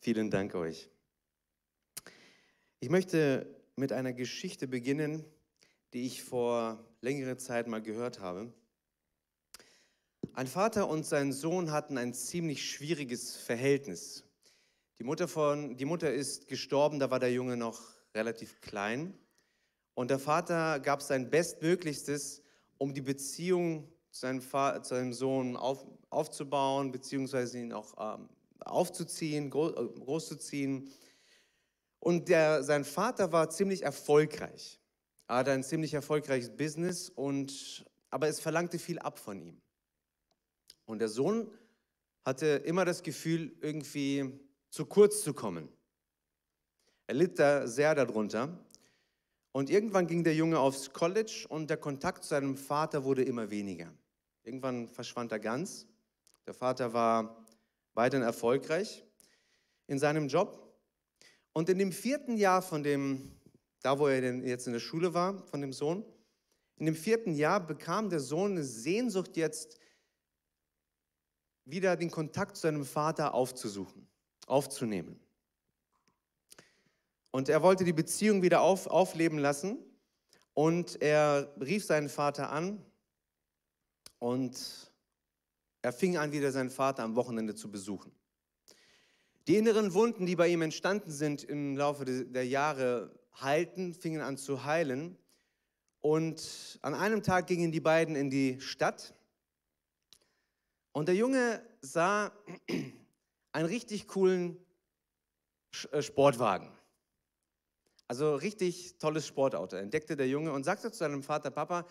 Vielen Dank euch. Ich möchte mit einer Geschichte beginnen, die ich vor längerer Zeit mal gehört habe. Ein Vater und sein Sohn hatten ein ziemlich schwieriges Verhältnis. Die Mutter, von, die Mutter ist gestorben, da war der Junge noch relativ klein. Und der Vater gab sein Bestmöglichstes, um die Beziehung zu seinem, Vater, zu seinem Sohn auf, aufzubauen, beziehungsweise ihn auch ähm, aufzuziehen, äh, großzuziehen. Und der, sein Vater war ziemlich erfolgreich. Er hatte ein ziemlich erfolgreiches Business, und, aber es verlangte viel ab von ihm. Und der Sohn hatte immer das Gefühl, irgendwie zu kurz zu kommen. Er litt da sehr darunter. Und irgendwann ging der Junge aufs College und der Kontakt zu seinem Vater wurde immer weniger. Irgendwann verschwand er ganz. Der Vater war weiterhin erfolgreich in seinem Job. Und in dem vierten Jahr von dem, da wo er denn jetzt in der Schule war, von dem Sohn, in dem vierten Jahr bekam der Sohn eine Sehnsucht jetzt, wieder den Kontakt zu seinem Vater aufzusuchen, aufzunehmen. Und er wollte die Beziehung wieder auf, aufleben lassen. Und er rief seinen Vater an und er fing an, wieder seinen Vater am Wochenende zu besuchen. Die inneren Wunden, die bei ihm entstanden sind im Laufe der Jahre, heilten, fingen an zu heilen. Und an einem Tag gingen die beiden in die Stadt. Und der Junge sah einen richtig coolen äh, Sportwagen. Also richtig tolles Sportauto, entdeckte der Junge und sagte zu seinem Vater, Papa,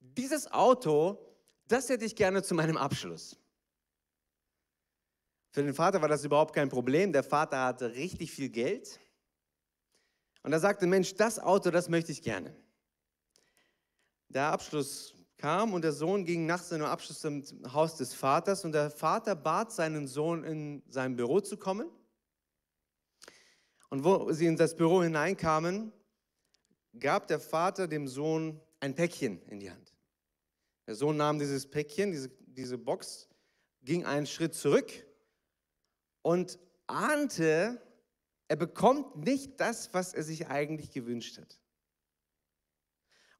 dieses Auto, das hätte ich gerne zu meinem Abschluss. Für den Vater war das überhaupt kein Problem. Der Vater hatte richtig viel Geld. Und er sagte, Mensch, das Auto, das möchte ich gerne. Der Abschluss kam und der Sohn ging nach seinem Abschluss zum Haus des Vaters und der Vater bat seinen Sohn, in sein Büro zu kommen. Und wo sie in das Büro hineinkamen, gab der Vater dem Sohn ein Päckchen in die Hand. Der Sohn nahm dieses Päckchen, diese, diese Box, ging einen Schritt zurück und ahnte, er bekommt nicht das, was er sich eigentlich gewünscht hat.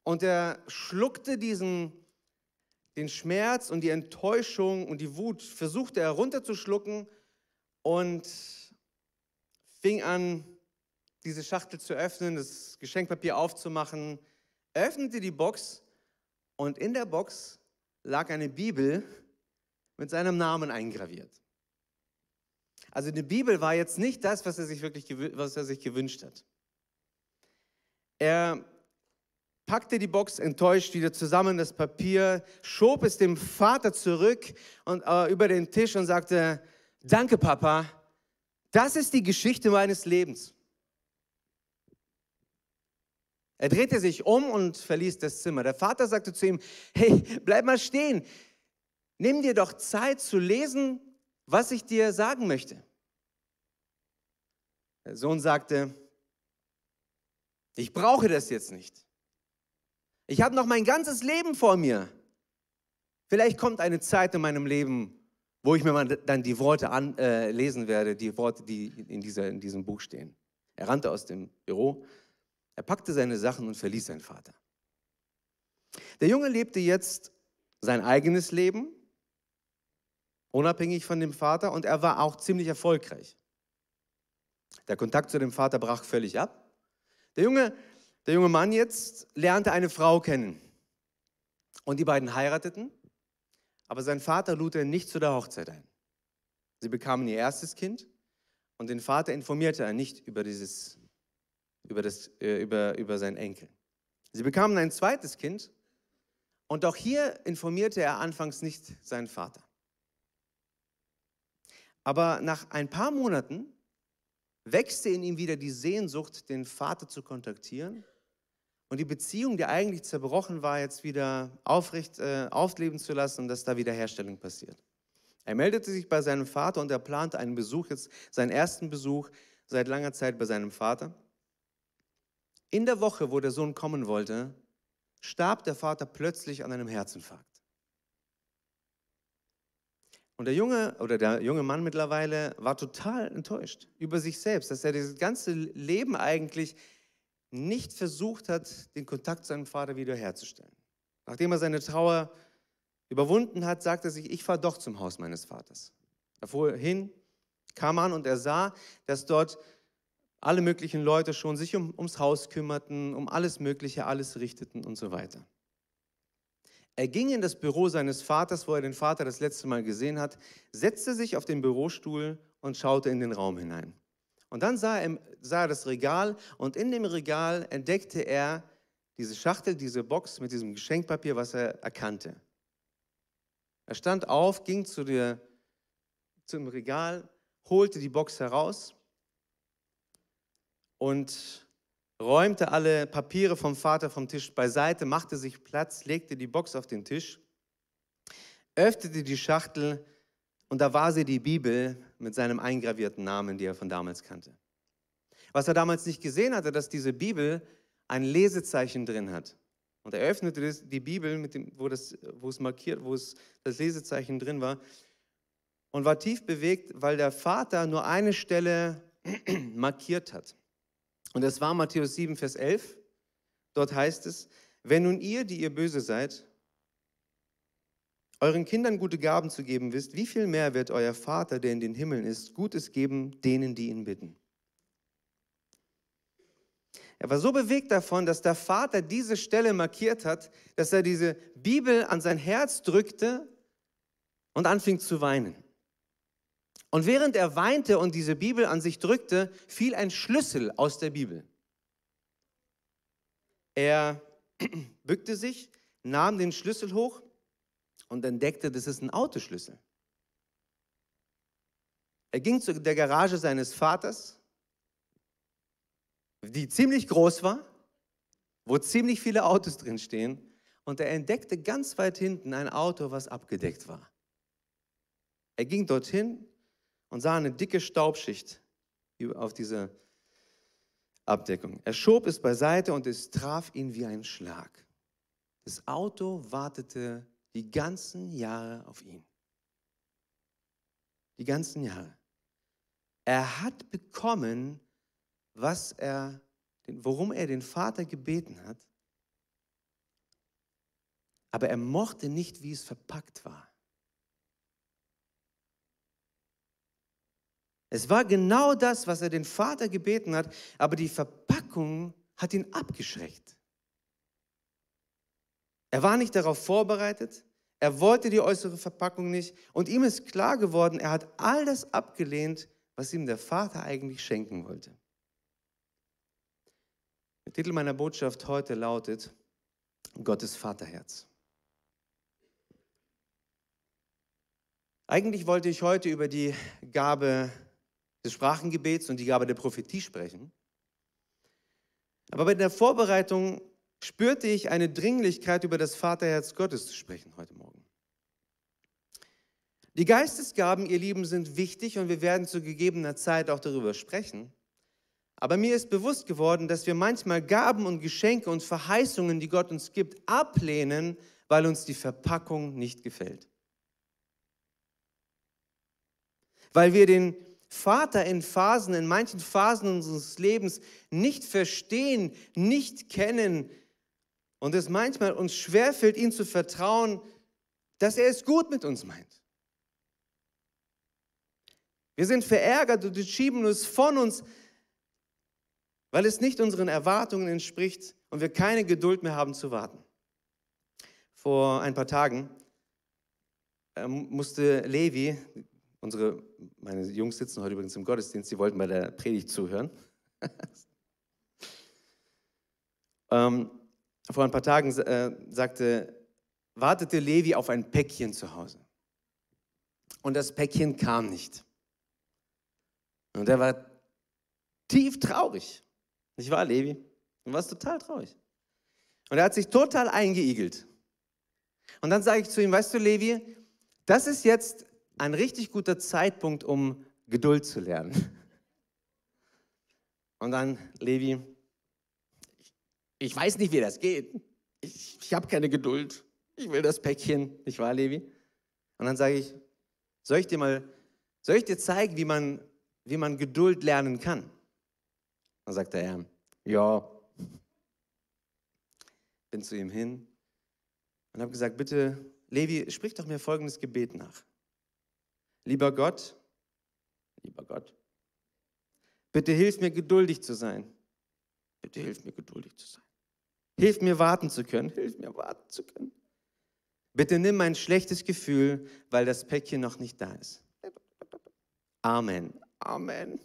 Und er schluckte diesen, den Schmerz und die Enttäuschung und die Wut, versuchte er runterzuschlucken und fing an, diese Schachtel zu öffnen, das Geschenkpapier aufzumachen, öffnete die Box und in der Box lag eine Bibel mit seinem Namen eingraviert. Also die Bibel war jetzt nicht das, was er sich wirklich was er sich gewünscht hat. Er packte die Box enttäuscht wieder zusammen, das Papier, schob es dem Vater zurück und äh, über den Tisch und sagte: Danke, Papa, das ist die Geschichte meines Lebens. Er drehte sich um und verließ das Zimmer. Der Vater sagte zu ihm, hey, bleib mal stehen. Nimm dir doch Zeit zu lesen, was ich dir sagen möchte. Der Sohn sagte, ich brauche das jetzt nicht. Ich habe noch mein ganzes Leben vor mir. Vielleicht kommt eine Zeit in meinem Leben, wo ich mir mal dann die Worte anlesen äh, werde, die Worte, die in, dieser, in diesem Buch stehen. Er rannte aus dem Büro, er packte seine Sachen und verließ seinen Vater. Der Junge lebte jetzt sein eigenes Leben, unabhängig von dem Vater, und er war auch ziemlich erfolgreich. Der Kontakt zu dem Vater brach völlig ab. Der junge, der junge Mann jetzt lernte eine Frau kennen. Und die beiden heirateten aber sein Vater lud er nicht zu der Hochzeit ein. Sie bekamen ihr erstes Kind und den Vater informierte er nicht über, dieses, über, das, äh, über, über seinen Enkel. Sie bekamen ein zweites Kind und auch hier informierte er anfangs nicht seinen Vater. Aber nach ein paar Monaten wächste in ihm wieder die Sehnsucht, den Vater zu kontaktieren und die Beziehung, die eigentlich zerbrochen war, jetzt wieder aufrecht äh, aufleben zu lassen und dass da Wiederherstellung passiert. Er meldete sich bei seinem Vater und er plante einen Besuch, jetzt seinen ersten Besuch seit langer Zeit bei seinem Vater. In der Woche, wo der Sohn kommen wollte, starb der Vater plötzlich an einem Herzinfarkt. Und der junge oder der junge Mann mittlerweile war total enttäuscht über sich selbst, dass er das ganze Leben eigentlich nicht versucht hat, den Kontakt zu seinem Vater wiederherzustellen. Nachdem er seine Trauer überwunden hat, sagte er sich, ich fahre doch zum Haus meines Vaters. Er fuhr hin, kam an und er sah, dass dort alle möglichen Leute schon sich um, ums Haus kümmerten, um alles Mögliche, alles richteten und so weiter. Er ging in das Büro seines Vaters, wo er den Vater das letzte Mal gesehen hat, setzte sich auf den Bürostuhl und schaute in den Raum hinein. Und dann sah er, sah er das Regal und in dem Regal entdeckte er diese Schachtel, diese Box mit diesem Geschenkpapier, was er erkannte. Er stand auf, ging zu der, zum Regal, holte die Box heraus und räumte alle Papiere vom Vater vom Tisch beiseite, machte sich Platz, legte die Box auf den Tisch, öffnete die Schachtel und da war sie die Bibel mit seinem eingravierten Namen, die er von damals kannte. Was er damals nicht gesehen hatte, dass diese Bibel ein Lesezeichen drin hat. Und er öffnete die Bibel, dem, wo, das, wo es markiert, wo es das Lesezeichen drin war, und war tief bewegt, weil der Vater nur eine Stelle markiert hat. Und das war Matthäus 7, Vers 11. Dort heißt es, wenn nun ihr, die ihr böse seid, euren Kindern gute Gaben zu geben wisst, wie viel mehr wird euer Vater, der in den Himmeln ist, Gutes geben denen, die ihn bitten. Er war so bewegt davon, dass der Vater diese Stelle markiert hat, dass er diese Bibel an sein Herz drückte und anfing zu weinen. Und während er weinte und diese Bibel an sich drückte, fiel ein Schlüssel aus der Bibel. Er bückte sich, nahm den Schlüssel hoch und entdeckte, das ist ein Autoschlüssel. Er ging zu der Garage seines Vaters, die ziemlich groß war, wo ziemlich viele Autos drin stehen, und er entdeckte ganz weit hinten ein Auto, was abgedeckt war. Er ging dorthin, und sah eine dicke Staubschicht auf dieser Abdeckung. Er schob es beiseite und es traf ihn wie ein Schlag. Das Auto wartete die ganzen Jahre auf ihn. Die ganzen Jahre. Er hat bekommen, was er, worum er den Vater gebeten hat, aber er mochte nicht, wie es verpackt war. Es war genau das, was er den Vater gebeten hat, aber die Verpackung hat ihn abgeschreckt. Er war nicht darauf vorbereitet, er wollte die äußere Verpackung nicht und ihm ist klar geworden, er hat all das abgelehnt, was ihm der Vater eigentlich schenken wollte. Der Titel meiner Botschaft heute lautet Gottes Vaterherz. Eigentlich wollte ich heute über die Gabe des Sprachengebets und die Gabe der Prophetie sprechen. Aber bei der Vorbereitung spürte ich eine Dringlichkeit, über das Vaterherz Gottes zu sprechen heute Morgen. Die Geistesgaben, ihr Lieben, sind wichtig und wir werden zu gegebener Zeit auch darüber sprechen. Aber mir ist bewusst geworden, dass wir manchmal Gaben und Geschenke und Verheißungen, die Gott uns gibt, ablehnen, weil uns die Verpackung nicht gefällt. Weil wir den Vater in Phasen, in manchen Phasen unseres Lebens nicht verstehen, nicht kennen und es manchmal uns schwerfällt, ihm zu vertrauen, dass er es gut mit uns meint. Wir sind verärgert und schieben es von uns, weil es nicht unseren Erwartungen entspricht und wir keine Geduld mehr haben zu warten. Vor ein paar Tagen ähm, musste Levi, Unsere, meine Jungs sitzen heute übrigens im Gottesdienst, sie wollten bei der Predigt zuhören. ähm, vor ein paar Tagen äh, sagte, wartete Levi auf ein Päckchen zu Hause. Und das Päckchen kam nicht. Und er war tief traurig. Nicht wahr, Levi? Du warst total traurig. Und er hat sich total eingeigelt. Und dann sage ich zu ihm, weißt du, Levi, das ist jetzt ein richtig guter Zeitpunkt, um Geduld zu lernen. Und dann, Levi, ich weiß nicht, wie das geht. Ich, ich habe keine Geduld. Ich will das Päckchen. Nicht wahr, Levi? Und dann sage ich, Soll ich dir mal, soll ich dir zeigen, wie man, wie man Geduld lernen kann? Dann sagt er, ja. Bin zu ihm hin und habe gesagt, bitte, Levi, sprich doch mir folgendes Gebet nach. Lieber Gott, lieber Gott, bitte hilf mir geduldig zu sein. Bitte hilf mir geduldig zu sein. Hilf mir warten zu können. Hilf mir warten zu können. Bitte nimm mein schlechtes Gefühl, weil das Päckchen noch nicht da ist. Amen. Amen.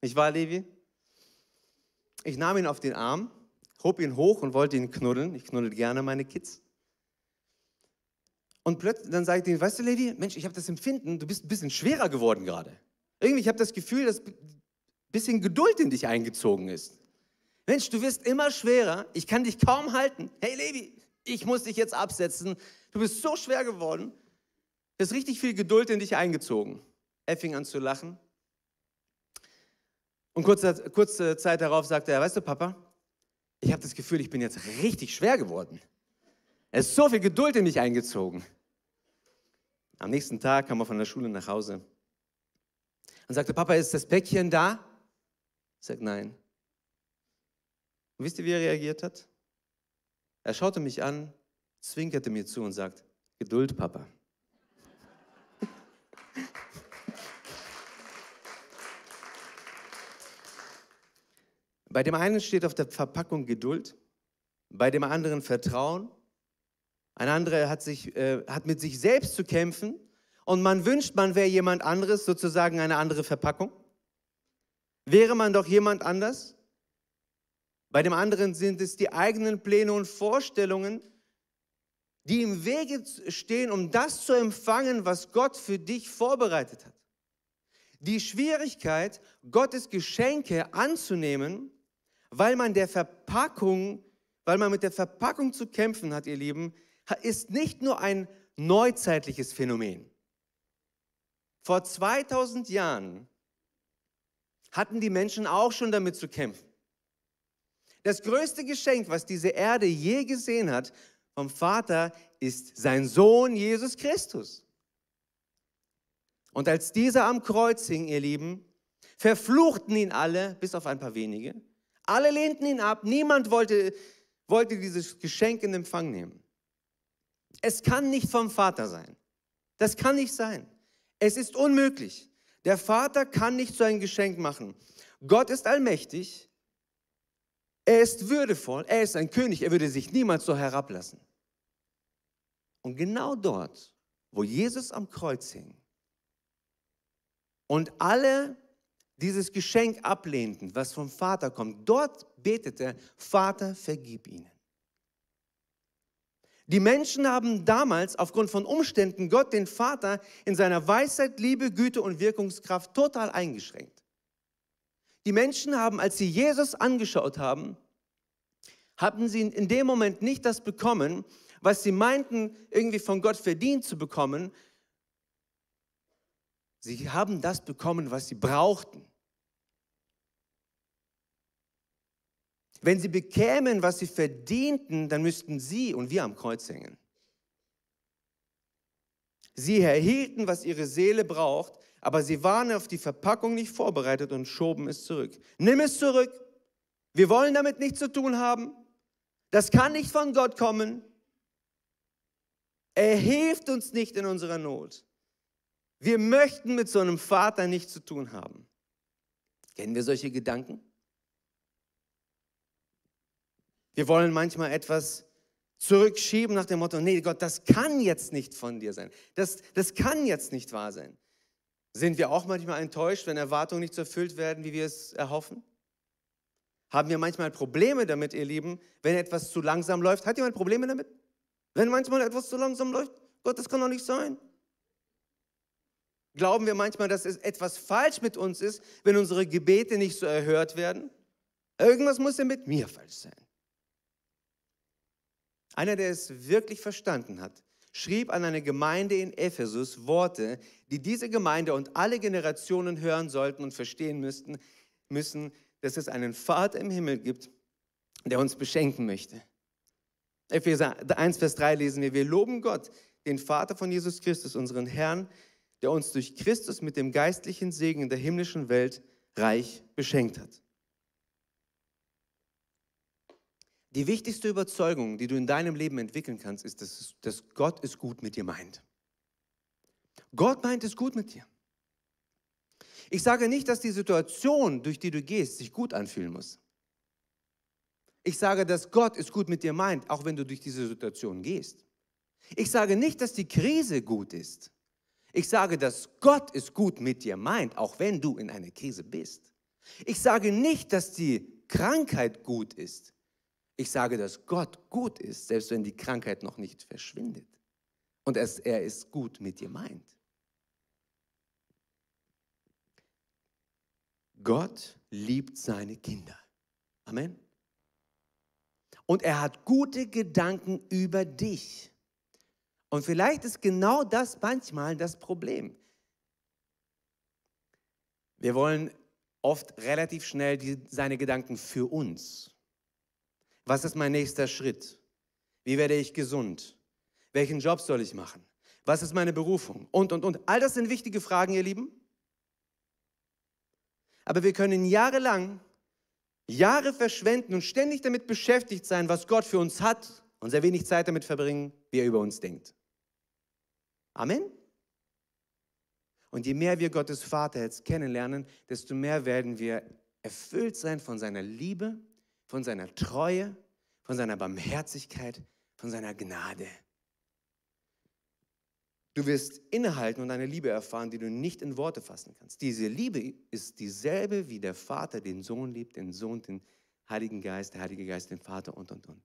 Ich war Levi. Ich nahm ihn auf den Arm, hob ihn hoch und wollte ihn knuddeln. Ich knuddel gerne meine Kids. Und plötzlich, dann sagte ich ihm, weißt du, Levi, Mensch, ich habe das Empfinden, du bist ein bisschen schwerer geworden gerade. Irgendwie, ich habe das Gefühl, dass ein bisschen Geduld in dich eingezogen ist. Mensch, du wirst immer schwerer, ich kann dich kaum halten. Hey Levi, ich muss dich jetzt absetzen. Du bist so schwer geworden. Es ist richtig viel Geduld in dich eingezogen. Er fing an zu lachen. Und kurze, kurze Zeit darauf sagte er, weißt du, Papa, ich habe das Gefühl, ich bin jetzt richtig schwer geworden. Es ist so viel Geduld in mich eingezogen. Am nächsten Tag kam er von der Schule nach Hause und sagte, Papa, ist das Päckchen da? Ich sagte, nein. Und wisst ihr, wie er reagiert hat? Er schaute mich an, zwinkerte mir zu und sagt, Geduld, Papa. Bei dem einen steht auf der Verpackung Geduld, bei dem anderen Vertrauen ein anderer hat, sich, äh, hat mit sich selbst zu kämpfen und man wünscht, man wäre jemand anderes, sozusagen eine andere Verpackung. Wäre man doch jemand anders? Bei dem anderen sind es die eigenen Pläne und Vorstellungen, die im Wege stehen, um das zu empfangen, was Gott für dich vorbereitet hat. Die Schwierigkeit, Gottes Geschenke anzunehmen, weil man der Verpackung, weil man mit der Verpackung zu kämpfen hat, ihr Lieben, ist nicht nur ein neuzeitliches Phänomen. Vor 2000 Jahren hatten die Menschen auch schon damit zu kämpfen. Das größte Geschenk, was diese Erde je gesehen hat vom Vater, ist sein Sohn Jesus Christus. Und als dieser am Kreuz hing, ihr Lieben, verfluchten ihn alle, bis auf ein paar wenige. Alle lehnten ihn ab. Niemand wollte, wollte dieses Geschenk in Empfang nehmen. Es kann nicht vom Vater sein. Das kann nicht sein. Es ist unmöglich. Der Vater kann nicht so ein Geschenk machen. Gott ist allmächtig. Er ist würdevoll. Er ist ein König. Er würde sich niemals so herablassen. Und genau dort, wo Jesus am Kreuz hing und alle dieses Geschenk ablehnten, was vom Vater kommt, dort betete, Vater, vergib ihnen. Die Menschen haben damals aufgrund von Umständen Gott, den Vater, in seiner Weisheit, Liebe, Güte und Wirkungskraft total eingeschränkt. Die Menschen haben, als sie Jesus angeschaut haben, haben sie in dem Moment nicht das bekommen, was sie meinten, irgendwie von Gott verdient zu bekommen. Sie haben das bekommen, was sie brauchten. Wenn sie bekämen, was sie verdienten, dann müssten sie und wir am Kreuz hängen. Sie erhielten, was ihre Seele braucht, aber sie waren auf die Verpackung nicht vorbereitet und schoben es zurück. Nimm es zurück. Wir wollen damit nichts zu tun haben. Das kann nicht von Gott kommen. Er hilft uns nicht in unserer Not. Wir möchten mit so einem Vater nichts zu tun haben. Kennen wir solche Gedanken? Wir wollen manchmal etwas zurückschieben nach dem Motto, nee Gott, das kann jetzt nicht von dir sein. Das, das kann jetzt nicht wahr sein. Sind wir auch manchmal enttäuscht, wenn Erwartungen nicht so erfüllt werden, wie wir es erhoffen? Haben wir manchmal Probleme damit, ihr Lieben, wenn etwas zu langsam läuft? Hat jemand Probleme damit? Wenn manchmal etwas zu langsam läuft? Gott, das kann doch nicht sein. Glauben wir manchmal, dass es etwas falsch mit uns ist, wenn unsere Gebete nicht so erhört werden? Irgendwas muss ja mit mir falsch sein. Einer, der es wirklich verstanden hat, schrieb an eine Gemeinde in Ephesus Worte, die diese Gemeinde und alle Generationen hören sollten und verstehen müssten, müssen, dass es einen Vater im Himmel gibt, der uns beschenken möchte. Epheser 1, Vers 3 lesen wir, wir loben Gott, den Vater von Jesus Christus, unseren Herrn, der uns durch Christus mit dem geistlichen Segen in der himmlischen Welt reich beschenkt hat. Die wichtigste Überzeugung, die du in deinem Leben entwickeln kannst, ist, dass, dass Gott es gut mit dir meint. Gott meint es gut mit dir. Ich sage nicht, dass die Situation, durch die du gehst, sich gut anfühlen muss. Ich sage, dass Gott es gut mit dir meint, auch wenn du durch diese Situation gehst. Ich sage nicht, dass die Krise gut ist. Ich sage, dass Gott es gut mit dir meint, auch wenn du in einer Krise bist. Ich sage nicht, dass die Krankheit gut ist. Ich sage, dass Gott gut ist, selbst wenn die Krankheit noch nicht verschwindet. Und er es gut mit dir meint. Gott liebt seine Kinder. Amen. Und er hat gute Gedanken über dich. Und vielleicht ist genau das manchmal das Problem. Wir wollen oft relativ schnell die, seine Gedanken für uns. Was ist mein nächster Schritt? Wie werde ich gesund? Welchen Job soll ich machen? Was ist meine Berufung? Und, und, und. All das sind wichtige Fragen, ihr Lieben. Aber wir können jahrelang, Jahre verschwenden und ständig damit beschäftigt sein, was Gott für uns hat und sehr wenig Zeit damit verbringen, wie er über uns denkt. Amen. Und je mehr wir Gottes Vater jetzt kennenlernen, desto mehr werden wir erfüllt sein von seiner Liebe, von seiner Treue, von seiner Barmherzigkeit, von seiner Gnade. Du wirst innehalten und eine Liebe erfahren, die du nicht in Worte fassen kannst. Diese Liebe ist dieselbe, wie der Vater den Sohn liebt, den Sohn, den Heiligen Geist, der Heilige Geist, den Vater und, und, und.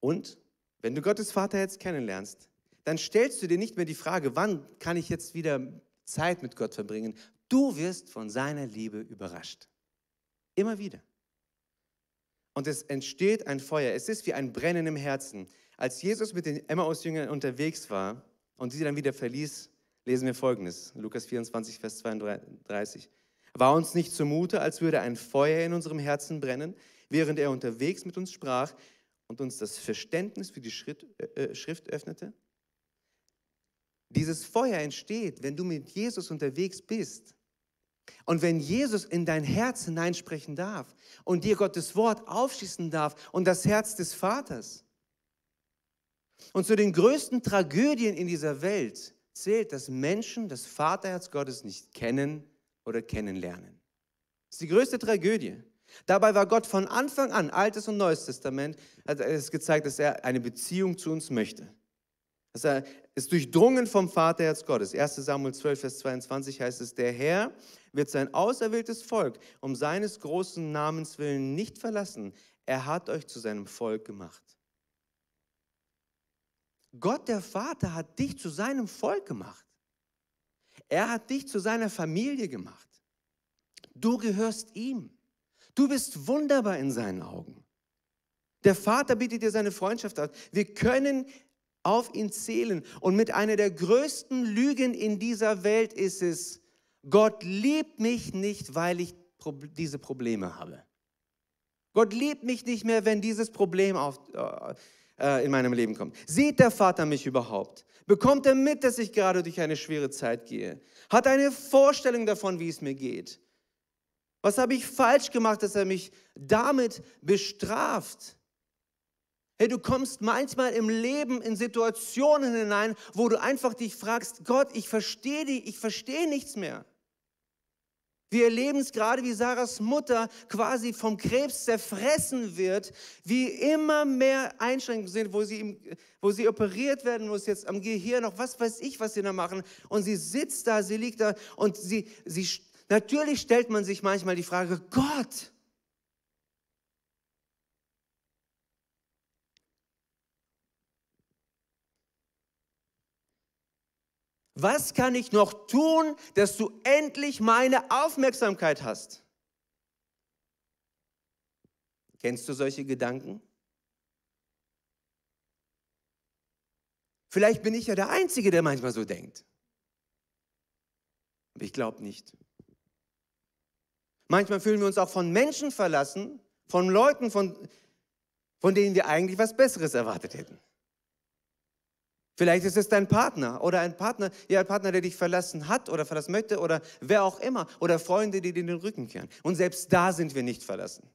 Und wenn du Gottes Vater jetzt kennenlernst, dann stellst du dir nicht mehr die Frage, wann kann ich jetzt wieder Zeit mit Gott verbringen. Du wirst von seiner Liebe überrascht. Immer wieder. Und es entsteht ein Feuer. Es ist wie ein Brennen im Herzen. Als Jesus mit den Emmaus-Jüngern unterwegs war und sie dann wieder verließ, lesen wir folgendes: Lukas 24, Vers 32. War uns nicht zumute, als würde ein Feuer in unserem Herzen brennen, während er unterwegs mit uns sprach und uns das Verständnis für die Schritt, äh, äh, Schrift öffnete? Dieses Feuer entsteht, wenn du mit Jesus unterwegs bist. Und wenn Jesus in dein Herz hineinsprechen darf und dir Gottes Wort aufschließen darf und das Herz des Vaters. Und zu den größten Tragödien in dieser Welt zählt, dass Menschen das Vaterherz Gottes nicht kennen oder kennenlernen. Das ist die größte Tragödie. Dabei war Gott von Anfang an, Altes und Neues Testament, hat es gezeigt, dass er eine Beziehung zu uns möchte. Dass er ist durchdrungen vom Vaterherz Gottes. 1 Samuel 12, Vers 22 heißt es, der Herr wird sein auserwähltes Volk um seines großen Namens willen nicht verlassen. Er hat euch zu seinem Volk gemacht. Gott der Vater hat dich zu seinem Volk gemacht. Er hat dich zu seiner Familie gemacht. Du gehörst ihm. Du bist wunderbar in seinen Augen. Der Vater bietet dir seine Freundschaft aus. Wir können auf ihn zählen. Und mit einer der größten Lügen in dieser Welt ist es, Gott liebt mich nicht, weil ich diese Probleme habe. Gott liebt mich nicht mehr, wenn dieses Problem auf, äh, äh, in meinem Leben kommt. Sieht der Vater mich überhaupt? Bekommt er mit, dass ich gerade durch eine schwere Zeit gehe? Hat eine Vorstellung davon, wie es mir geht? Was habe ich falsch gemacht, dass er mich damit bestraft? Hey, du kommst manchmal im Leben in Situationen hinein, wo du einfach dich fragst, Gott, ich verstehe dich, ich verstehe nichts mehr. Wir erleben es gerade, wie Sarahs Mutter quasi vom Krebs zerfressen wird, wie immer mehr Einschränkungen sind, wo sie, wo sie operiert werden muss, jetzt am Gehirn, noch was weiß ich, was sie da machen. Und sie sitzt da, sie liegt da und sie, sie, natürlich stellt man sich manchmal die Frage, Gott, was kann ich noch tun, dass du endlich meine Aufmerksamkeit hast? Kennst du solche Gedanken? Vielleicht bin ich ja der Einzige, der manchmal so denkt. Aber ich glaube nicht. Manchmal fühlen wir uns auch von Menschen verlassen, von Leuten, von, von denen wir eigentlich was Besseres erwartet hätten. Vielleicht ist es dein Partner oder ein Partner, ja, ein Partner, der dich verlassen hat oder verlassen möchte oder wer auch immer oder Freunde, die dir den Rücken kehren. Und selbst da sind wir nicht verlassen.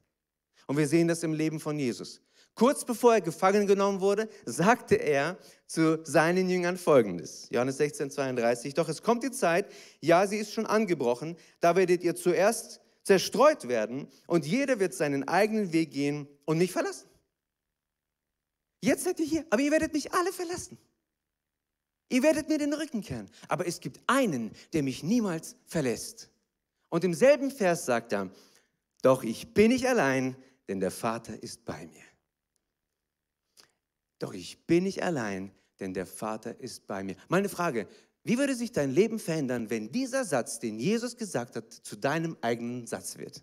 Und wir sehen das im Leben von Jesus. Kurz bevor er gefangen genommen wurde, sagte er zu seinen Jüngern folgendes. Johannes 16, 32. Doch es kommt die Zeit, ja, sie ist schon angebrochen, da werdet ihr zuerst zerstreut werden und jeder wird seinen eigenen Weg gehen und mich verlassen. Jetzt seid ihr hier, aber ihr werdet mich alle verlassen. Ihr werdet mir den Rücken kehren. Aber es gibt einen, der mich niemals verlässt. Und im selben Vers sagt er, doch ich bin nicht allein, denn der Vater ist bei mir. Doch ich bin nicht allein, denn der Vater ist bei mir. Meine Frage, wie würde sich dein Leben verändern, wenn dieser Satz, den Jesus gesagt hat, zu deinem eigenen Satz wird?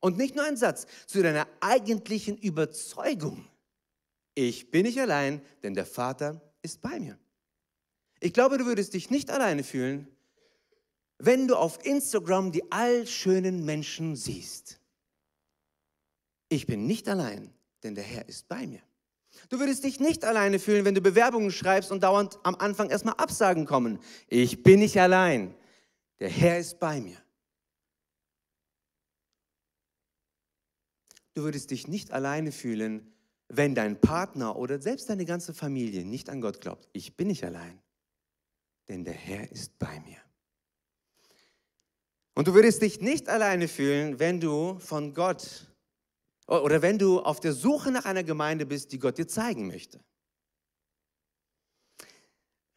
Und nicht nur ein Satz, zu deiner eigentlichen Überzeugung. Ich bin nicht allein, denn der Vater ist bei mir. Ich glaube, du würdest dich nicht alleine fühlen, wenn du auf Instagram die allschönen Menschen siehst. Ich bin nicht allein, denn der Herr ist bei mir. Du würdest dich nicht alleine fühlen, wenn du Bewerbungen schreibst und dauernd am Anfang erstmal Absagen kommen. Ich bin nicht allein, der Herr ist bei mir. Du würdest dich nicht alleine fühlen, wenn dein Partner oder selbst deine ganze Familie nicht an Gott glaubt. Ich bin nicht allein, denn der Herr ist bei mir. Und du würdest dich nicht alleine fühlen, wenn du von Gott oder wenn du auf der Suche nach einer Gemeinde bist, die Gott dir zeigen möchte.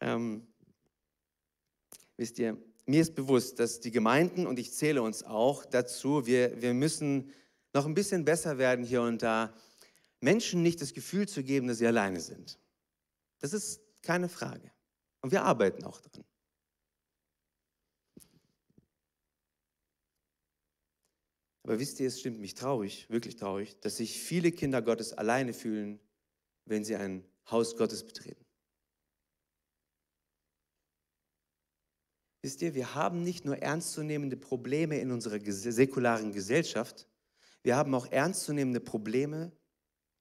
Ähm, wisst ihr, mir ist bewusst, dass die Gemeinden, und ich zähle uns auch dazu, wir, wir müssen noch ein bisschen besser werden hier und da, Menschen nicht das Gefühl zu geben, dass sie alleine sind. Das ist keine Frage. Und wir arbeiten auch dran. Aber wisst ihr, es stimmt mich traurig, wirklich traurig, dass sich viele Kinder Gottes alleine fühlen, wenn sie ein Haus Gottes betreten. Wisst ihr, wir haben nicht nur ernstzunehmende Probleme in unserer säkularen Gesellschaft, wir haben auch ernstzunehmende Probleme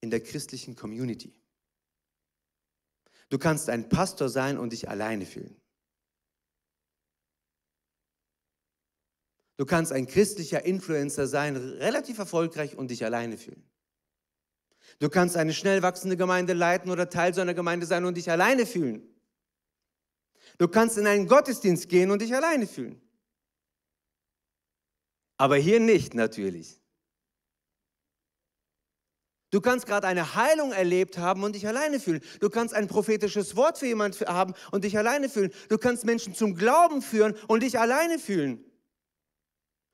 in der christlichen Community. Du kannst ein Pastor sein und dich alleine fühlen. Du kannst ein christlicher Influencer sein, relativ erfolgreich und dich alleine fühlen. Du kannst eine schnell wachsende Gemeinde leiten oder Teil so einer Gemeinde sein und dich alleine fühlen. Du kannst in einen Gottesdienst gehen und dich alleine fühlen. Aber hier nicht natürlich. Du kannst gerade eine Heilung erlebt haben und dich alleine fühlen. Du kannst ein prophetisches Wort für jemanden haben und dich alleine fühlen. Du kannst Menschen zum Glauben führen und dich alleine fühlen.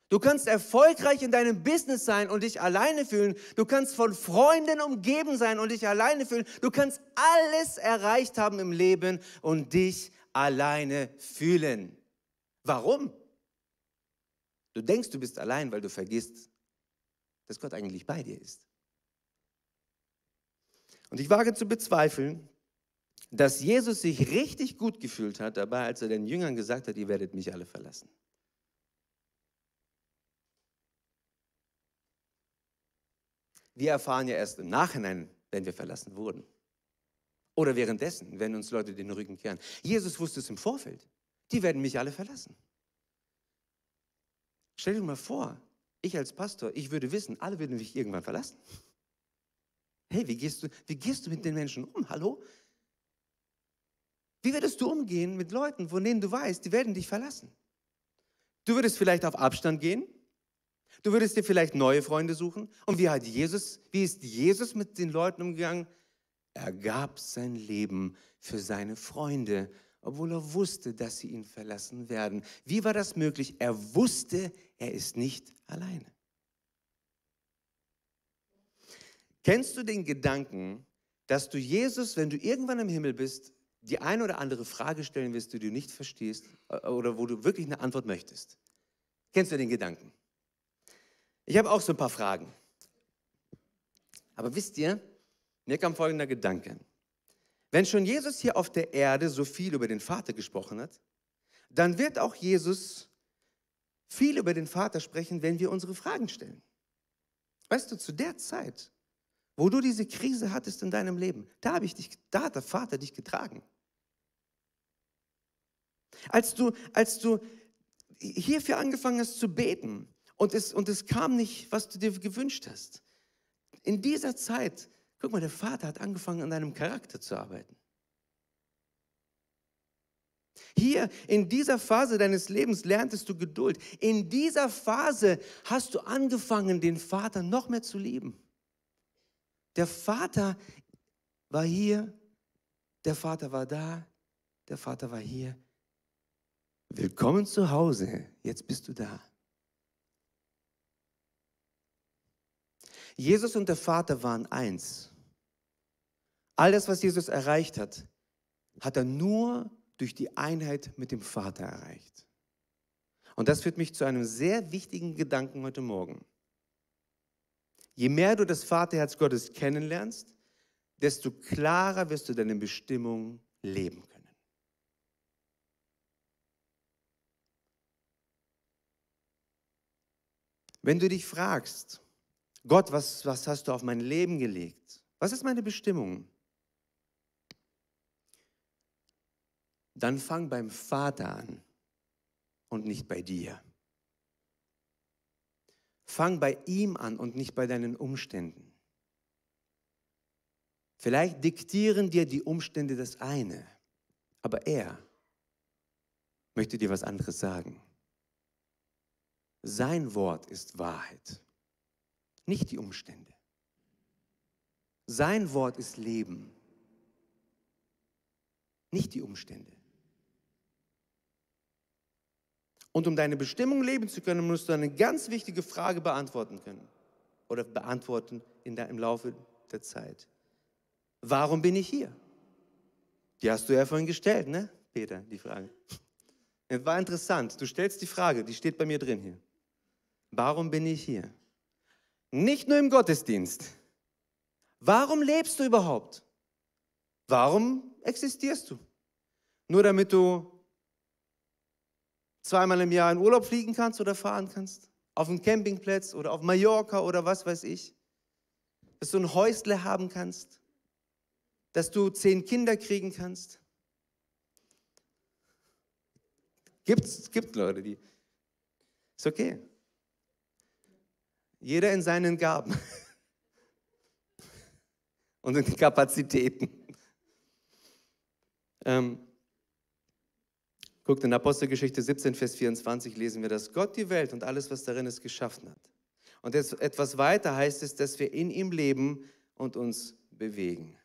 Du kannst erfolgreich in deinem Business sein und dich alleine fühlen. Du kannst von Freunden umgeben sein und dich alleine fühlen. Du kannst alles erreicht haben im Leben und dich alleine fühlen. Warum? Du denkst, du bist allein, weil du vergisst, dass Gott eigentlich bei dir ist. Und ich wage zu bezweifeln, dass Jesus sich richtig gut gefühlt hat dabei, als er den Jüngern gesagt hat, ihr werdet mich alle verlassen. Wir erfahren ja erst im Nachhinein, wenn wir verlassen wurden. Oder währenddessen, wenn uns Leute den Rücken kehren. Jesus wusste es im Vorfeld. Die werden mich alle verlassen. Stell dir mal vor, ich als Pastor, ich würde wissen, alle würden mich irgendwann verlassen. Hey, wie gehst du, wie gehst du mit den Menschen um? Hallo? Wie würdest du umgehen mit Leuten, von denen du weißt, die werden dich verlassen? Du würdest vielleicht auf Abstand gehen, Du würdest dir vielleicht neue Freunde suchen. Und wie hat Jesus, wie ist Jesus mit den Leuten umgegangen? Er gab sein Leben für seine Freunde, obwohl er wusste, dass sie ihn verlassen werden. Wie war das möglich? Er wusste, er ist nicht alleine. Kennst du den Gedanken, dass du Jesus, wenn du irgendwann im Himmel bist, die eine oder andere Frage stellen wirst, die du nicht verstehst äh, oder wo du wirklich eine Antwort möchtest? Kennst du den Gedanken? Ich habe auch so ein paar Fragen. Aber wisst ihr, mir kam folgender Gedanke. Wenn schon Jesus hier auf der Erde so viel über den Vater gesprochen hat, dann wird auch Jesus viel über den Vater sprechen, wenn wir unsere Fragen stellen. Weißt du, zu der Zeit, wo du diese Krise hattest in deinem Leben, da, ich dich, da hat der Vater dich getragen. Als du, als du hierfür angefangen hast zu beten und es, und es kam nicht, was du dir gewünscht hast. In dieser Zeit, guck mal, der Vater hat angefangen, an deinem Charakter zu arbeiten. Hier in dieser Phase deines Lebens lerntest du Geduld. In dieser Phase hast du angefangen, den Vater noch mehr zu lieben. Der Vater war hier, der Vater war da, der Vater war hier. Willkommen zu Hause, jetzt bist du da. Jesus und der Vater waren eins. All das, was Jesus erreicht hat, hat er nur durch die Einheit mit dem Vater erreicht. Und das führt mich zu einem sehr wichtigen Gedanken heute Morgen. Je mehr du das Vaterherz Gottes kennenlernst, desto klarer wirst du deine Bestimmung leben können. Wenn du dich fragst, Gott, was, was hast du auf mein Leben gelegt? Was ist meine Bestimmung? Dann fang beim Vater an und nicht bei dir. Fang bei ihm an und nicht bei deinen Umständen. Vielleicht diktieren dir die Umstände das eine, aber er möchte dir was anderes sagen. Sein Wort ist Wahrheit, nicht die Umstände. Sein Wort ist Leben, nicht die Umstände. Und um deine Bestimmung leben zu können, musst du eine ganz wichtige Frage beantworten können oder beantworten in der, im Laufe der Zeit. Warum bin ich hier? Die hast du ja vorhin gestellt, ne, Peter, die Frage. Es war interessant. Du stellst die Frage, die steht bei mir drin hier. Warum bin ich hier? Nicht nur im Gottesdienst. Warum lebst du überhaupt? Warum existierst du? Nur damit du zweimal im Jahr in Urlaub fliegen kannst oder fahren kannst? Auf dem Campingplatz oder auf Mallorca oder was weiß ich? Dass du ein Häusle haben kannst? Dass du zehn Kinder kriegen kannst? Gibt's, gibt Leute, die. Ist okay. Jeder in seinen Gaben und in Kapazitäten. Ähm, Guckt, in Apostelgeschichte 17, Vers 24 lesen wir, dass Gott die Welt und alles, was darin ist, geschaffen hat. Und jetzt etwas weiter heißt es, dass wir in ihm leben und uns bewegen.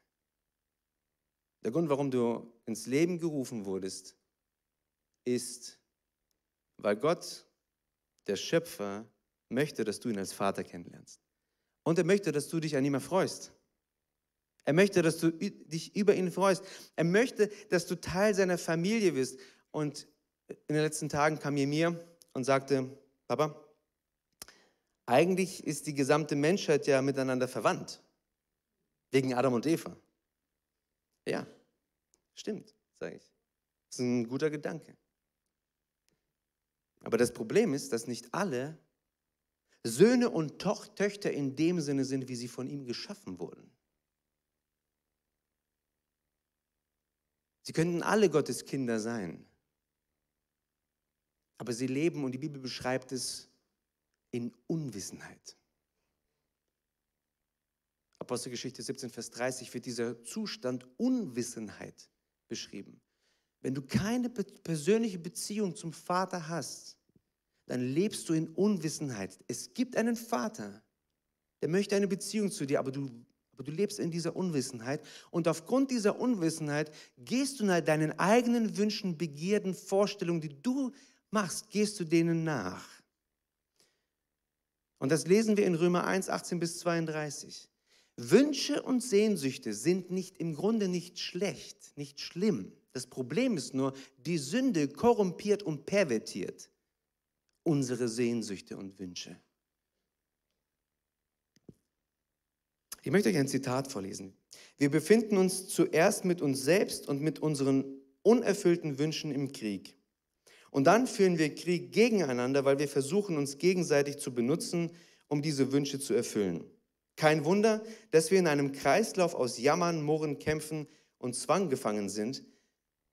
Der Grund, warum du ins Leben gerufen wurdest, ist, weil Gott, der Schöpfer, möchte, dass du ihn als Vater kennenlernst. Und er möchte, dass du dich an ihm erfreust. Er möchte, dass du dich über ihn freust. Er möchte, dass du Teil seiner Familie wirst. Und in den letzten Tagen kam er mir und sagte, Papa, eigentlich ist die gesamte Menschheit ja miteinander verwandt. Wegen Adam und Eva. Ja, stimmt, sage ich. Das ist ein guter Gedanke. Aber das Problem ist, dass nicht alle Söhne und Töchter in dem Sinne sind, wie sie von ihm geschaffen wurden. Sie könnten alle Gottes Kinder sein. Aber sie leben, und die Bibel beschreibt es, in Unwissenheit. Apostelgeschichte 17, Vers 30 wird dieser Zustand Unwissenheit beschrieben. Wenn du keine persönliche Beziehung zum Vater hast, dann lebst du in Unwissenheit. Es gibt einen Vater, der möchte eine Beziehung zu dir, aber du, aber du lebst in dieser Unwissenheit. Und aufgrund dieser Unwissenheit gehst du nach deinen eigenen Wünschen, Begierden, Vorstellungen, die du machst, gehst du denen nach. Und das lesen wir in Römer 1, 18 bis 32. Wünsche und Sehnsüchte sind nicht im Grunde nicht schlecht, nicht schlimm. Das Problem ist nur, die Sünde korrumpiert und pervertiert unsere Sehnsüchte und Wünsche. Ich möchte euch ein Zitat vorlesen. Wir befinden uns zuerst mit uns selbst und mit unseren unerfüllten Wünschen im Krieg. Und dann führen wir Krieg gegeneinander, weil wir versuchen, uns gegenseitig zu benutzen, um diese Wünsche zu erfüllen. Kein Wunder, dass wir in einem Kreislauf aus Jammern, Murren, Kämpfen und Zwang gefangen sind.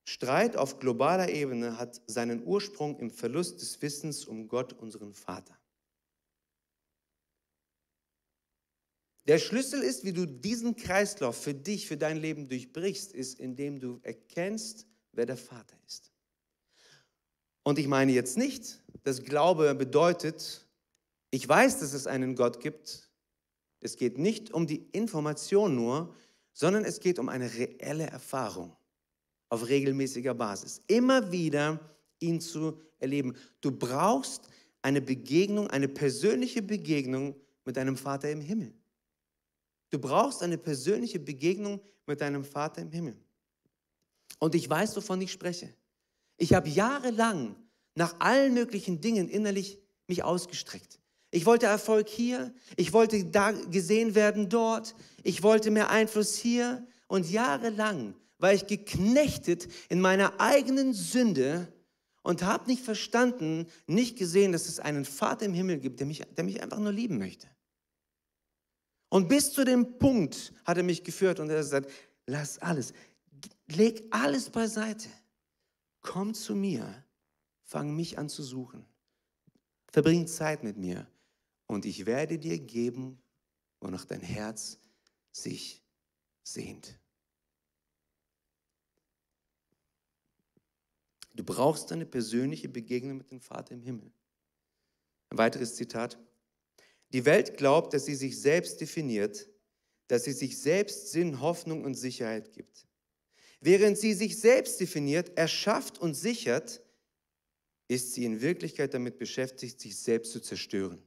Streit auf globaler Ebene hat seinen Ursprung im Verlust des Wissens um Gott, unseren Vater. Der Schlüssel ist, wie du diesen Kreislauf für dich, für dein Leben durchbrichst, ist, indem du erkennst, wer der Vater ist. Und ich meine jetzt nicht, dass Glaube bedeutet, ich weiß, dass es einen Gott gibt. Es geht nicht um die Information nur, sondern es geht um eine reelle Erfahrung auf regelmäßiger Basis. Immer wieder ihn zu erleben. Du brauchst eine Begegnung, eine persönliche Begegnung mit deinem Vater im Himmel. Du brauchst eine persönliche Begegnung mit deinem Vater im Himmel. Und ich weiß, wovon ich spreche. Ich habe jahrelang nach allen möglichen Dingen innerlich mich ausgestreckt. Ich wollte Erfolg hier, ich wollte da gesehen werden dort, ich wollte mehr Einfluss hier und jahrelang war ich geknechtet in meiner eigenen Sünde und habe nicht verstanden, nicht gesehen, dass es einen Vater im Himmel gibt, der mich, der mich einfach nur lieben möchte. Und bis zu dem Punkt hat er mich geführt und er hat gesagt, lass alles, leg alles beiseite, komm zu mir, fang mich an zu suchen, verbring Zeit mit mir und ich werde dir geben, wonach dein Herz sich sehnt. Du brauchst eine persönliche Begegnung mit dem Vater im Himmel. Ein weiteres Zitat. Die Welt glaubt, dass sie sich selbst definiert, dass sie sich selbst Sinn, Hoffnung und Sicherheit gibt. Während sie sich selbst definiert, erschafft und sichert, ist sie in Wirklichkeit damit beschäftigt, sich selbst zu zerstören.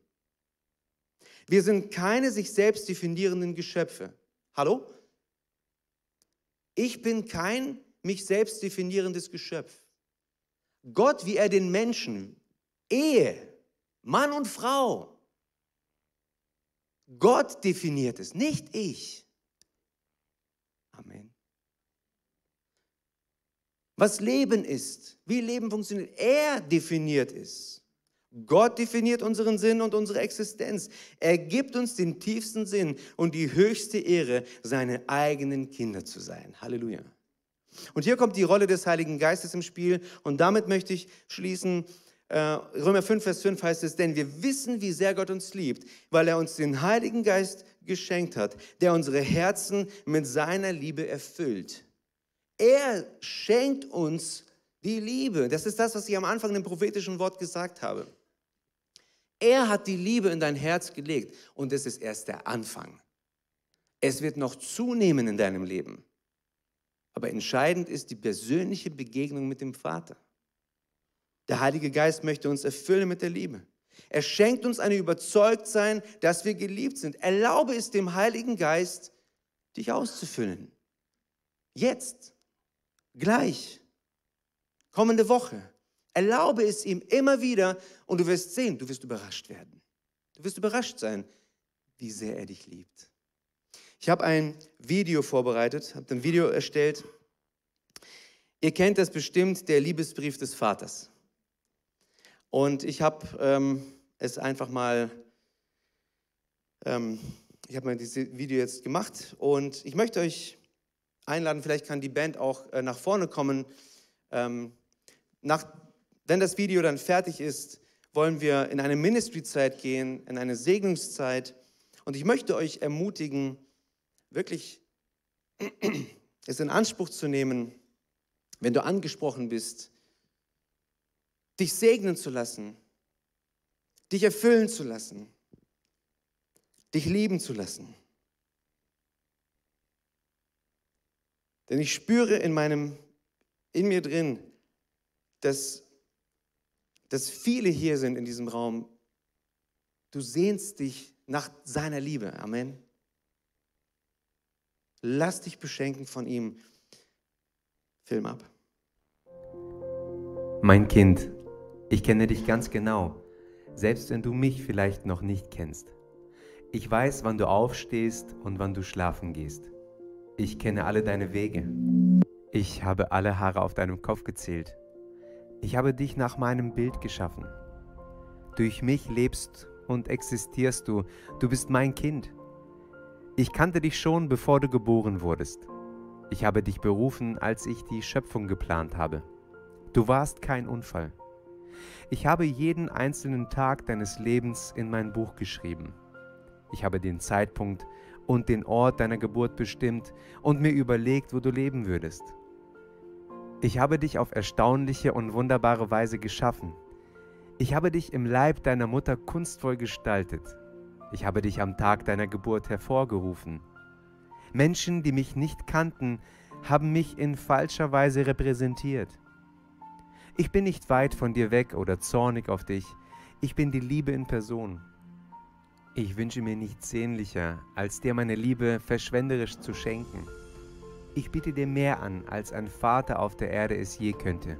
Wir sind keine sich selbst definierenden Geschöpfe. Hallo? Ich bin kein mich selbst definierendes Geschöpf. Gott, wie er den Menschen, Ehe, Mann und Frau, Gott definiert es, nicht ich. Amen. Was Leben ist, wie Leben funktioniert, er definiert es. Gott definiert unseren Sinn und unsere Existenz. Er gibt uns den tiefsten Sinn und die höchste Ehre, seine eigenen Kinder zu sein. Halleluja. Und hier kommt die Rolle des Heiligen Geistes im Spiel und damit möchte ich schließen äh, Römer 5, Vers 5 heißt es, denn wir wissen, wie sehr Gott uns liebt, weil er uns den Heiligen Geist geschenkt hat, der unsere Herzen mit seiner Liebe erfüllt. Er schenkt uns die Liebe. Das ist das, was ich am Anfang im prophetischen Wort gesagt habe. Er hat die Liebe in dein Herz gelegt und es ist erst der Anfang. Es wird noch zunehmen in deinem Leben. Aber entscheidend ist die persönliche Begegnung mit dem Vater. Der Heilige Geist möchte uns erfüllen mit der Liebe. Er schenkt uns eine Überzeugtsein, dass wir geliebt sind. Erlaube es dem Heiligen Geist, dich auszufüllen. Jetzt, gleich, kommende Woche. Erlaube es ihm immer wieder und du wirst sehen, du wirst überrascht werden. Du wirst überrascht sein, wie sehr er dich liebt. Ich habe ein Video vorbereitet, habe ein Video erstellt. Ihr kennt das bestimmt, der Liebesbrief des Vaters. Und ich habe ähm, es einfach mal, ähm, ich habe mal dieses Video jetzt gemacht und ich möchte euch einladen, vielleicht kann die Band auch äh, nach vorne kommen. Ähm, nach, wenn das Video dann fertig ist, wollen wir in eine Ministry-Zeit gehen, in eine Segnungszeit. Und ich möchte euch ermutigen, wirklich es in Anspruch zu nehmen, wenn du angesprochen bist, dich segnen zu lassen, dich erfüllen zu lassen, dich lieben zu lassen. Denn ich spüre in meinem, in mir drin, dass, dass viele hier sind in diesem Raum. Du sehnst dich nach seiner Liebe. Amen. Lass dich beschenken von ihm. Film ab. Mein Kind, ich kenne dich ganz genau, selbst wenn du mich vielleicht noch nicht kennst. Ich weiß, wann du aufstehst und wann du schlafen gehst. Ich kenne alle deine Wege. Ich habe alle Haare auf deinem Kopf gezählt. Ich habe dich nach meinem Bild geschaffen. Durch mich lebst und existierst du. Du bist mein Kind. Ich kannte dich schon, bevor du geboren wurdest. Ich habe dich berufen, als ich die Schöpfung geplant habe. Du warst kein Unfall. Ich habe jeden einzelnen Tag deines Lebens in mein Buch geschrieben. Ich habe den Zeitpunkt und den Ort deiner Geburt bestimmt und mir überlegt, wo du leben würdest. Ich habe dich auf erstaunliche und wunderbare Weise geschaffen. Ich habe dich im Leib deiner Mutter kunstvoll gestaltet. Ich habe dich am Tag deiner Geburt hervorgerufen. Menschen, die mich nicht kannten, haben mich in falscher Weise repräsentiert. Ich bin nicht weit von dir weg oder zornig auf dich. Ich bin die Liebe in Person. Ich wünsche mir nichts sehnlicher, als dir meine Liebe verschwenderisch zu schenken. Ich biete dir mehr an, als ein Vater auf der Erde es je könnte.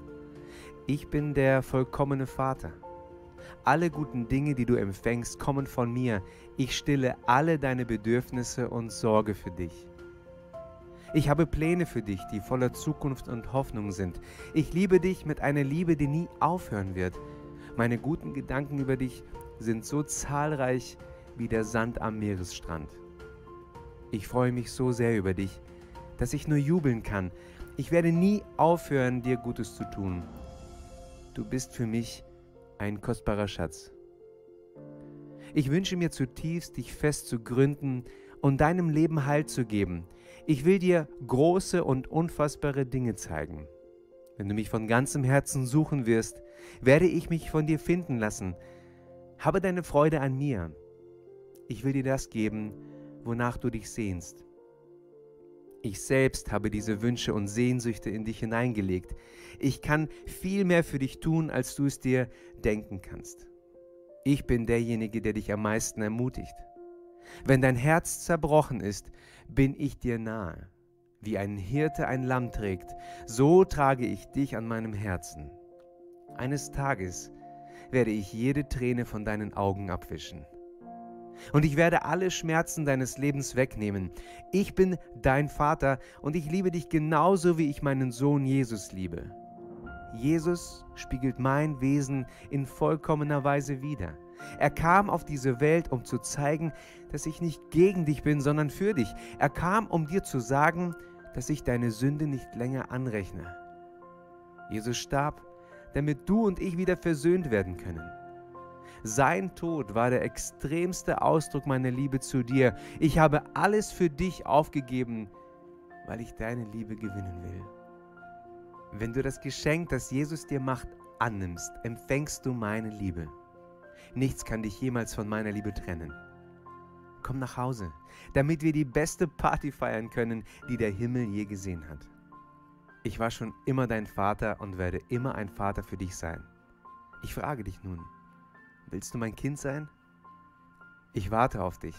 Ich bin der vollkommene Vater. Alle guten Dinge, die du empfängst, kommen von mir. Ich stille alle deine Bedürfnisse und sorge für dich. Ich habe Pläne für dich, die voller Zukunft und Hoffnung sind. Ich liebe dich mit einer Liebe, die nie aufhören wird. Meine guten Gedanken über dich sind so zahlreich wie der Sand am Meeresstrand. Ich freue mich so sehr über dich, dass ich nur jubeln kann. Ich werde nie aufhören, dir Gutes zu tun. Du bist für mich ein kostbarer Schatz. Ich wünsche mir zutiefst, dich fest zu gründen und deinem Leben Halt zu geben. Ich will dir große und unfassbare Dinge zeigen. Wenn du mich von ganzem Herzen suchen wirst, werde ich mich von dir finden lassen. Habe deine Freude an mir. Ich will dir das geben, wonach du dich sehnst. Ich selbst habe diese Wünsche und Sehnsüchte in dich hineingelegt. Ich kann viel mehr für dich tun, als du es dir denken kannst. Ich bin derjenige, der dich am meisten ermutigt. Wenn dein Herz zerbrochen ist, bin ich dir nahe. Wie ein Hirte ein Lamm trägt, so trage ich dich an meinem Herzen. Eines Tages werde ich jede Träne von deinen Augen abwischen und ich werde alle Schmerzen deines Lebens wegnehmen. Ich bin dein Vater und ich liebe dich genauso, wie ich meinen Sohn Jesus liebe. Jesus spiegelt mein Wesen in vollkommener Weise wider. Er kam auf diese Welt, um zu zeigen, dass ich nicht gegen dich bin, sondern für dich. Er kam, um dir zu sagen, dass ich deine Sünde nicht länger anrechne. Jesus starb, damit du und ich wieder versöhnt werden können. Sein Tod war der extremste Ausdruck meiner Liebe zu dir. Ich habe alles für dich aufgegeben, weil ich deine Liebe gewinnen will. Wenn du das Geschenk, das Jesus dir macht, annimmst, empfängst du meine Liebe. Nichts kann dich jemals von meiner Liebe trennen. Komm nach Hause, damit wir die beste Party feiern können, die der Himmel je gesehen hat. Ich war schon immer dein Vater und werde immer ein Vater für dich sein. Ich frage dich nun, Willst du mein Kind sein? Ich warte auf dich.